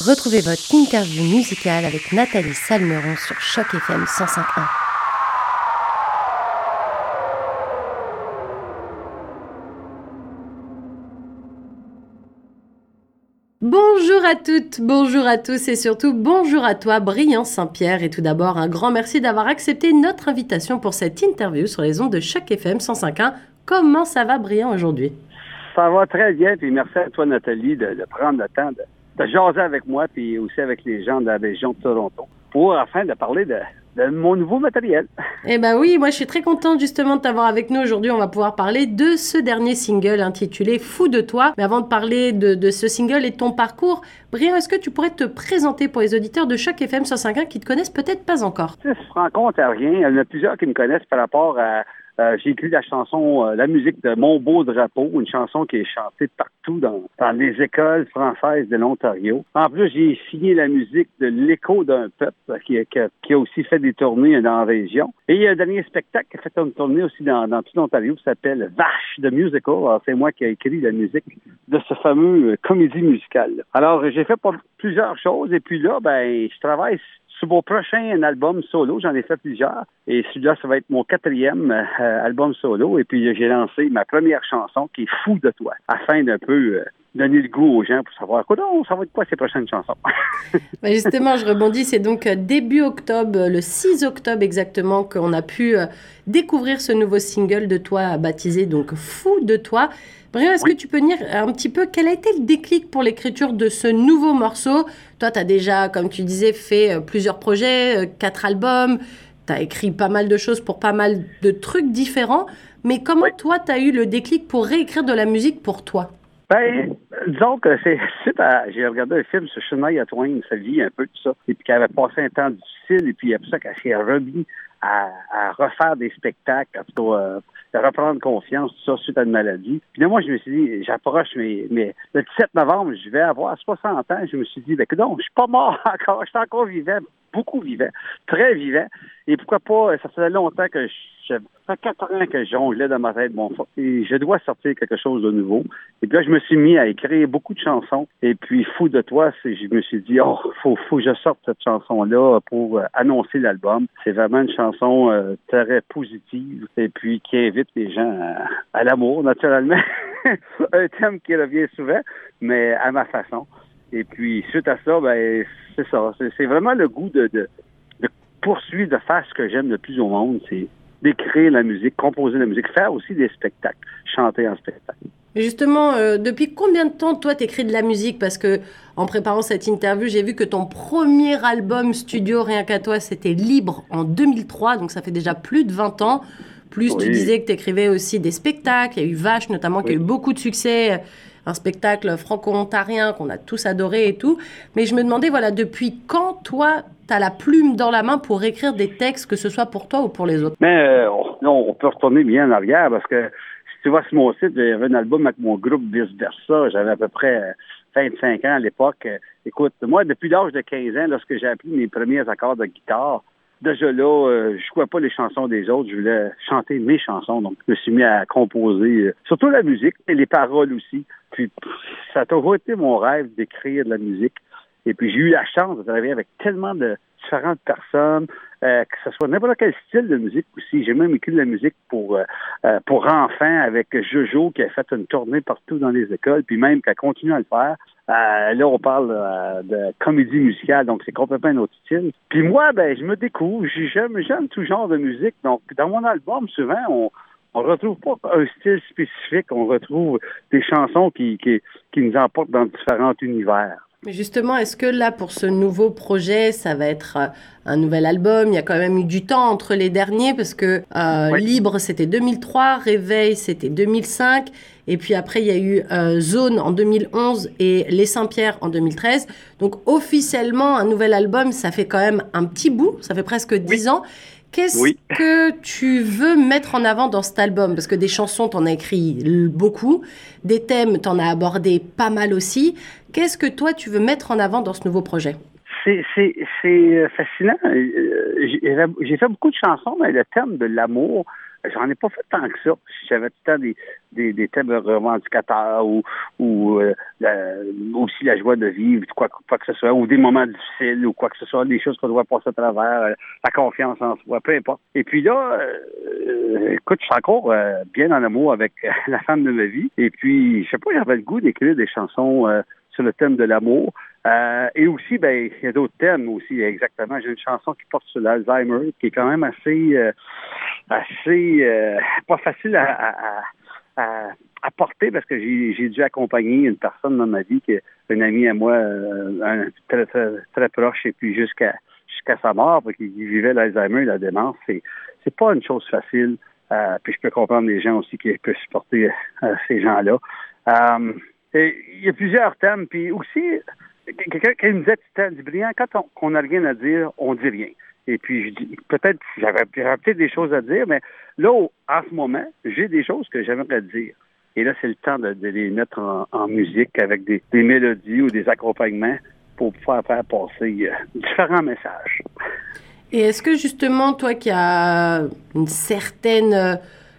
Retrouvez votre interview musicale avec Nathalie Salmeron sur Choc FM 105.1. Bonjour à toutes, bonjour à tous et surtout bonjour à toi, Brillant Saint-Pierre. Et tout d'abord, un grand merci d'avoir accepté notre invitation pour cette interview sur les ondes de Choc FM 105.1. Comment ça va, Brillant, aujourd'hui? Ça va très bien, puis merci à toi, Nathalie, de, de prendre le temps de, de jaser avec moi, puis aussi avec les gens de la région de Toronto, pour afin de parler de, de mon nouveau matériel. Eh ben oui, moi je suis très contente justement de t'avoir avec nous aujourd'hui. On va pouvoir parler de ce dernier single intitulé Fou de toi. Mais avant de parler de, de ce single et de ton parcours, Brian, est-ce que tu pourrais te présenter pour les auditeurs de chaque FM 105.1 qui te connaissent peut-être pas encore? Ça se rend compte à rien. Il y en a plusieurs qui me connaissent par rapport à euh, j'ai écrit la chanson, euh, la musique de Mon beau drapeau, une chanson qui est chantée partout dans, les écoles françaises de l'Ontario. En plus, j'ai signé la musique de L'écho d'un peuple qui, qui, a aussi fait des tournées dans la région. Et il y a un dernier spectacle qui a fait une tournée aussi dans, tout l'Ontario qui s'appelle Vache de Musical. C'est moi qui ai écrit la musique de ce fameux euh, comédie musicale. Alors, j'ai fait plusieurs choses et puis là, ben, je travaille sur mon prochain album solo, j'en ai fait plusieurs. Et celui-là, ça va être mon quatrième euh, album solo. Et puis, j'ai lancé ma première chanson qui est Fou de toi, afin d'un peu euh, donner le goût aux gens pour savoir quoi, non, ça va être quoi ces prochaines chansons? ben justement, je rebondis, c'est donc euh, début octobre, le 6 octobre exactement, qu'on a pu découvrir ce nouveau single de toi baptisé donc Fou de toi. Brian, est-ce oui. que tu peux dire un petit peu quel a été le déclic pour l'écriture de ce nouveau morceau? Toi, tu as déjà, comme tu disais, fait euh, plusieurs projets, quatre albums, tu as écrit pas mal de choses pour pas mal de trucs différents. Mais comment oui. toi, tu as eu le déclic pour réécrire de la musique pour toi? Ben, disons que c'est suite à. J'ai regardé un film sur Shania Twain, sa vie, un peu tout ça, et puis qu'elle avait passé un temps difficile, et puis après ça qu'elle s'est remis à, à, refaire des spectacles, en tout cas, euh, à reprendre confiance, tout ça, suite à une maladie. Puis là, moi, je me suis dit, j'approche, mais, mais le 17 novembre, je vais avoir 60 ans. Je me suis dit, ben, non, je suis pas mort encore, je suis encore vivant, beaucoup vivant, très vivant. Et pourquoi pas, ça faisait longtemps que je ça fait quatre ans que je jonglais dans ma tête. Bon, et je dois sortir quelque chose de nouveau. Et puis là, je me suis mis à écrire beaucoup de chansons. Et puis, fou de toi, je me suis dit, oh, faut, faut que je sorte cette chanson-là pour euh, annoncer l'album. C'est vraiment une chanson euh, très positive et puis qui invite les gens à, à l'amour, naturellement. Un thème qui revient souvent, mais à ma façon. Et puis, suite à ça, ben, c'est ça. C'est vraiment le goût de, de, de poursuivre, de faire ce que j'aime le plus au monde. C'est d'écrire la musique, composer la musique, faire aussi des spectacles, chanter en spectacle. Justement, euh, depuis combien de temps toi t'écris de la musique? Parce que en préparant cette interview, j'ai vu que ton premier album studio Rien qu'à toi, c'était Libre en 2003, donc ça fait déjà plus de 20 ans. Plus oui. tu disais que tu écrivais aussi des spectacles, il y a eu Vache notamment oui. qui a eu beaucoup de succès, un spectacle franco-ontarien qu'on a tous adoré et tout. Mais je me demandais, voilà, depuis quand toi tu as la plume dans la main pour écrire des textes, que ce soit pour toi ou pour les autres? Mais euh, on peut retourner bien en arrière parce que si tu vois sur mon site, j'avais un album avec mon groupe Vice Versa. J'avais à peu près 25 ans à l'époque. Écoute, moi, depuis l'âge de 15 ans, lorsque j'ai appris mes premiers accords de guitare, déjà là, euh, je jouais pas les chansons des autres, je voulais chanter mes chansons. Donc, je me suis mis à composer, euh, surtout la musique et les paroles aussi. Puis, ça a toujours été mon rêve d'écrire de la musique. Et puis, j'ai eu la chance de travailler avec tellement de différentes personnes, euh, que ce soit n'importe quel style de musique aussi. J'ai même écrit de la musique pour euh, pour enfants avec Jojo qui a fait une tournée partout dans les écoles, puis même qui a continué à le faire. Euh, là, on parle euh, de comédie musicale, donc c'est complètement un autre style. Puis moi, ben, je me découvre, j'aime, j'aime tout genre de musique. Donc, dans mon album, souvent, on on retrouve pas un style spécifique, on retrouve des chansons qui, qui, qui nous emportent dans différents univers. Mais justement, est-ce que là, pour ce nouveau projet, ça va être un nouvel album? Il y a quand même eu du temps entre les derniers parce que euh. Libre, c'était 2003, Réveil, c'était 2005. Et puis après, il y a eu euh, Zone en 2011 et Les Saint-Pierre en 2013. Donc officiellement, un nouvel album, ça fait quand même un petit bout, ça fait presque 10 oui. ans. Qu'est-ce oui. que tu veux mettre en avant dans cet album? Parce que des chansons, t'en as écrit beaucoup, des thèmes, t'en as abordé pas mal aussi. Qu'est-ce que toi, tu veux mettre en avant dans ce nouveau projet? C'est fascinant. J'ai fait beaucoup de chansons, mais le thème de l'amour, j'en ai pas fait tant que ça. J'avais tout le temps des, des, des thèmes revendicateurs ou, ou euh, aussi la joie de vivre, quoi, quoi que ce soit, ou des moments difficiles ou quoi que ce soit, des choses qu'on doit passer à travers, euh, la confiance en soi, peu importe. Et puis là, euh, écoute, je suis encore bien en amour avec la femme de ma vie. Et puis, je sais pas, j'avais le goût d'écrire des chansons sur le thème de l'amour. Euh, et aussi, ben, il y a d'autres thèmes aussi, exactement. J'ai une chanson qui porte sur l'Alzheimer, qui est quand même assez, euh, assez, euh, pas facile à, à, à, porter parce que j'ai dû accompagner une personne dans ma vie, qui est une amie à moi, un, très, très, très, proche, et puis jusqu'à jusqu'à sa mort, qu'il vivait l'Alzheimer, la démence. C'est, c'est pas une chose facile. puis je peux comprendre les gens aussi qui peuvent supporter ces gens-là. il y a plusieurs thèmes, puis aussi quelqu'un qui me disait, tu brillant, quand on n'a rien à dire, on dit rien. Et puis, peut-être, j'avais peut-être des choses à dire, mais là, en ce moment, j'ai des choses que j'aimerais dire. Et là, c'est le temps de, les mettre en, musique avec des, mélodies ou des accompagnements pour pouvoir faire passer euh, différents messages. Et est-ce que justement, toi qui as une certaine euh,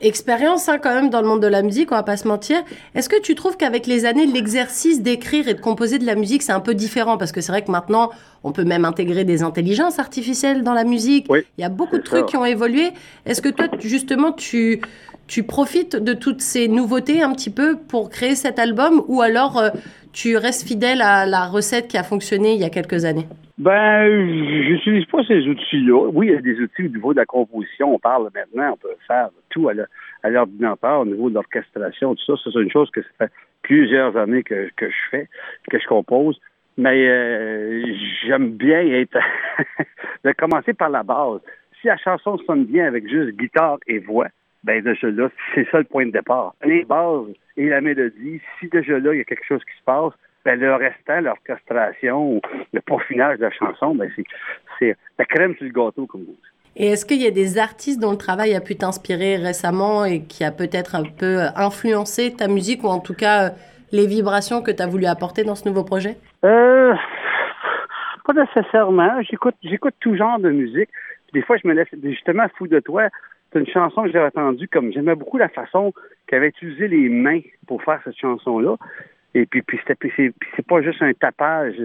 expérience hein, quand même dans le monde de la musique, on va pas se mentir. Est-ce que tu trouves qu'avec les années, l'exercice d'écrire et de composer de la musique, c'est un peu différent? Parce que c'est vrai que maintenant, on peut même intégrer des intelligences artificielles dans la musique. Il y a beaucoup de trucs qui ont évolué. Est-ce que toi, justement, tu, tu profites de toutes ces nouveautés un petit peu pour créer cet album? Ou alors euh, tu restes fidèle à la recette qui a fonctionné il y a quelques années? Ben, j'utilise pas ces outils-là. Oui, il y a des outils au niveau de la composition. On parle maintenant, on peut faire tout à l'ordinateur, au niveau de l'orchestration, tout ça. C'est une chose que ça fait plusieurs années que, je fais, que je compose. Mais euh, j'aime bien être de commencer par la base. Si la chanson sonne bien avec juste guitare et voix, ben déjà là, c'est ça le point de départ. Les bases et la mélodie, si déjà là, il y a quelque chose qui se passe, ben, le restant, l'orchestration, le peaufinage de la chanson, ben, c'est la crème sur le gâteau, comme vous dites. Et est-ce qu'il y a des artistes dont le travail a pu t'inspirer récemment et qui a peut-être un peu influencé ta musique ou en tout cas les vibrations que tu as voulu apporter dans ce nouveau projet? Euh, pas nécessairement. J'écoute, j'écoute tout genre de musique. des fois, je me laisse justement fou de toi. C'est une chanson que j'ai entendue comme j'aimais beaucoup la façon qu'avait utilisé les mains pour faire cette chanson-là. Et puis, puis c'est pas juste un tapage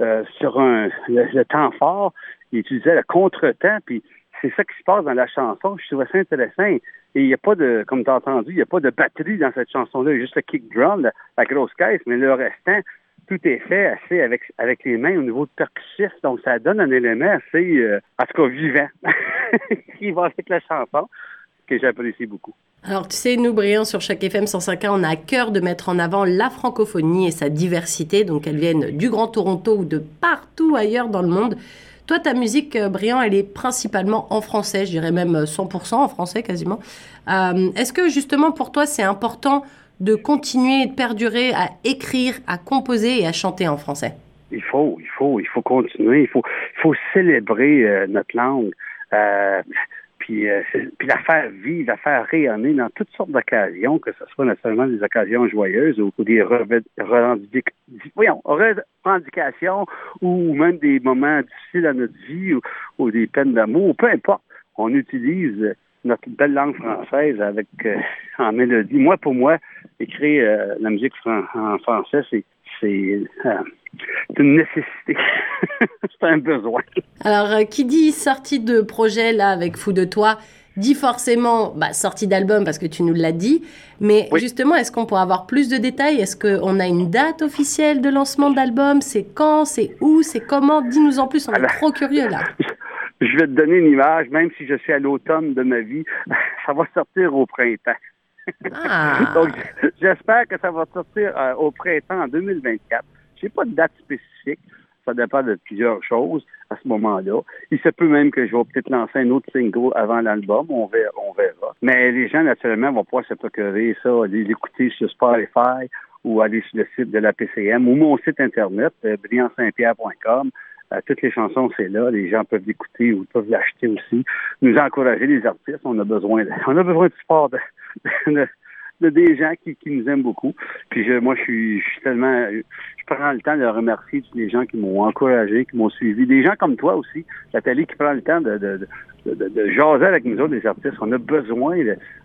euh, sur un, le, temps fort. Il utilisait le contre-temps, puis c'est ça qui se passe dans la chanson. Je trouvais ça intéressant. Et il n'y a pas de, comme tu as entendu, il n'y a pas de batterie dans cette chanson-là. Il y a juste le kick drum, la, grosse caisse, mais le restant, tout est fait assez avec, avec les mains au niveau de percussif. Donc, ça donne un élément assez, euh, en tout cas, vivant qui va avec la chanson, que j'apprécie beaucoup. Alors, tu sais, nous, brillons sur chaque FM 105.1, on a à cœur de mettre en avant la francophonie et sa diversité, donc qu'elle vienne du Grand Toronto ou de partout ailleurs dans le monde. Toi, ta musique, euh, Brillant, elle est principalement en français, je dirais même 100% en français quasiment. Euh, est-ce que justement pour toi, c'est important de continuer et de perdurer à écrire, à composer et à chanter en français? Il faut, il faut, il faut continuer, il faut, il faut célébrer euh, notre langue puis, euh, puis la faire vivre, la faire rayonner dans toutes sortes d'occasions, que ce soit naturellement des occasions joyeuses ou, des revendications ou même des moments difficiles à notre vie ou, des peines d'amour, peu importe. On utilise notre belle langue française avec euh, en mélodie. Moi, pour moi, écrire euh, la musique en français, c'est c'est une nécessité. c'est un besoin. Alors, euh, qui dit sortie de projet là avec Fou de toi, dit forcément bah, sortie d'album parce que tu nous l'as dit. Mais justement, est-ce qu'on pourrait avoir plus de détails? Est-ce qu'on a une date officielle de lancement d'album? C'est quand? C'est où? C'est comment? Dis-nous en plus, on est trop curieux là. Je vais te donner une image, même si je suis à l'automne de ma vie, ça va sortir au printemps. Ah. Donc, j'espère que ça va sortir euh, au printemps en 2024. J'ai pas de date spécifique. Ça dépend de plusieurs choses à ce moment-là. Il se peut même que je vais peut-être lancer un autre single avant l'album. On verra, on verra. Mais les gens, naturellement, vont pouvoir se procurer ça, l'écouter sur Spotify ou aller sur le site de la PCM ou mon site internet, euh, brillant-saint-pierre.com. Euh, toutes les chansons, c'est là. Les gens peuvent l'écouter ou peuvent l'acheter aussi. Nous encourager les artistes. On a besoin de, on a besoin de support de, de des gens qui, qui nous aiment beaucoup. Puis je, moi, je suis, je suis tellement, prends le temps de remercier tous les gens qui m'ont encouragé, qui m'ont suivi. Des gens comme toi aussi, Nathalie, qui prend le temps de, de, jaser avec nous autres, les artistes. On a besoin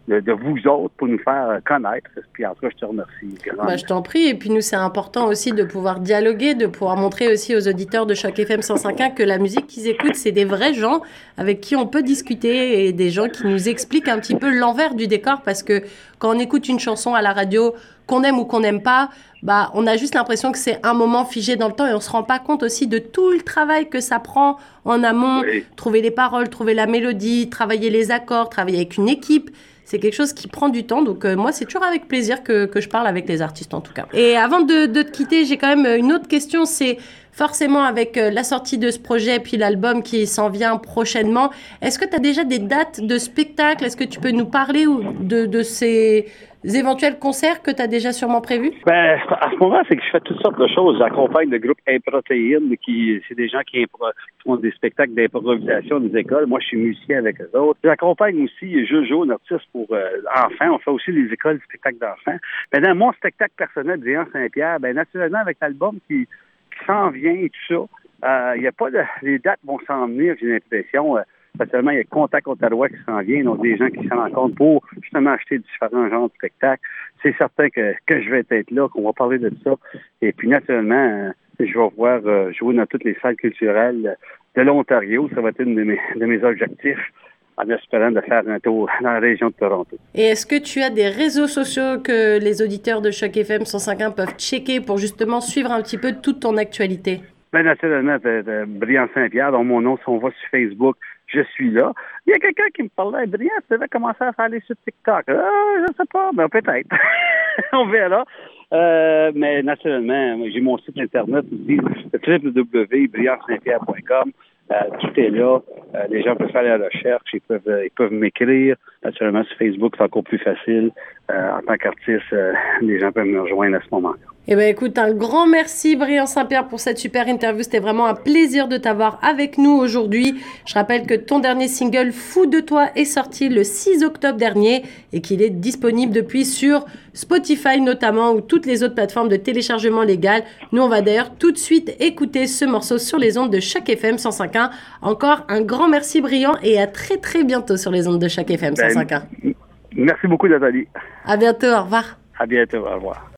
de, de, vous autres pour nous faire connaître. Puis en tout cas, je te remercie. Bah, je t'en prie. Et puis nous, c'est important aussi de pouvoir dialoguer, de pouvoir montrer aussi aux auditeurs de chaque FM 105.1 que la musique qu'ils écoutent, c'est des vrais gens avec qui on peut discuter et des gens qui nous expliquent un petit peu l'envers du décor parce que quand on écoute une chanson à la radio, qu'on aime ou qu'on n'aime pas, bah, on a juste l'impression que c'est un moment figé dans le temps et on se rend pas compte aussi de tout le travail que ça prend en amont, trouver les paroles, trouver la mélodie, travailler les accords, travailler avec une équipe. C'est quelque chose qui prend du temps. Donc, euh, moi, c'est toujours avec plaisir que, que, je parle avec les artistes, en tout cas. Et avant de, de te quitter, j'ai quand même une autre question. C'est forcément avec euh, la sortie de ce projet, puis l'album qui s'en vient prochainement, est-ce que tu as déjà des dates de spectacle? Est-ce que tu peux nous parler de, de ces éventuels concerts que tu as déjà sûrement prévus? Ben, à ce moment, c'est que je fais toutes sortes de choses. J'accompagne le groupe Improtéine, qui c'est des gens qui, font des spectacles d'improvisation des écoles. Moi, je suis musicien avec eux autres. J'accompagne aussi Jojo, un artiste pour euh, enfants. On fait aussi des écoles de spectacles d'enfants. Ben, dans mon spectacle personnel, Brian Saint-Pierre, ben, naturellement, avec l'album qui s'en vient et tout ça, il euh, a pas de, les dates vont s'en venir, j'ai l'impression. Euh, il y a Contact Ottawa qui s'en vient, donc des gens qui s'en rencontrent pour justement acheter différents genres de spectacles. C'est certain que, que je vais être là, qu'on va parler de ça. Et puis, naturellement, euh, je vais voir euh, jouer dans toutes les salles culturelles de l'Ontario. Ça va être une de mes, de mes objectifs en espérant de faire un tour dans la région de Toronto. Et est-ce que tu as des réseaux sociaux que les auditeurs de Choc FM 105.1 peuvent checker pour justement suivre un petit peu toute ton actualité? Bien, naturellement, Brian Saint-Pierre, dont mon nom, si on va sur Facebook, je suis là. Il y a quelqu'un qui me parlait, Brian, tu devais commencer à aller sur TikTok. Ah, je ne sais pas, mais peut-être. on verra. Euh, mais naturellement, j'ai mon site internet aussi, www.briansaintpierre.com. Euh, tout est là. Euh, les gens peuvent faire la recherche, ils peuvent, euh, ils peuvent m'écrire. Naturellement, sur Facebook, c'est encore plus facile. en tant qu'artiste, les gens peuvent me rejoindre à ce moment-là. Eh bien, écoute, un grand merci, Brian Saint-Pierre, pour cette super interview. C'était vraiment un plaisir de t'avoir avec nous aujourd'hui. Je rappelle que ton dernier single, Fou de toi, est sorti le 6 octobre dernier et qu'il est disponible depuis sur Spotify notamment ou toutes les autres plateformes de téléchargement légal. Nous, on va d'ailleurs tout de suite écouter ce morceau sur les ondes de chaque FM 105.1. Encore un grand merci, Brian, et à très très bientôt sur les ondes de chaque FM 105.1. merci beaucoup, Nathalie. À bientôt, au revoir. À bientôt, au revoir.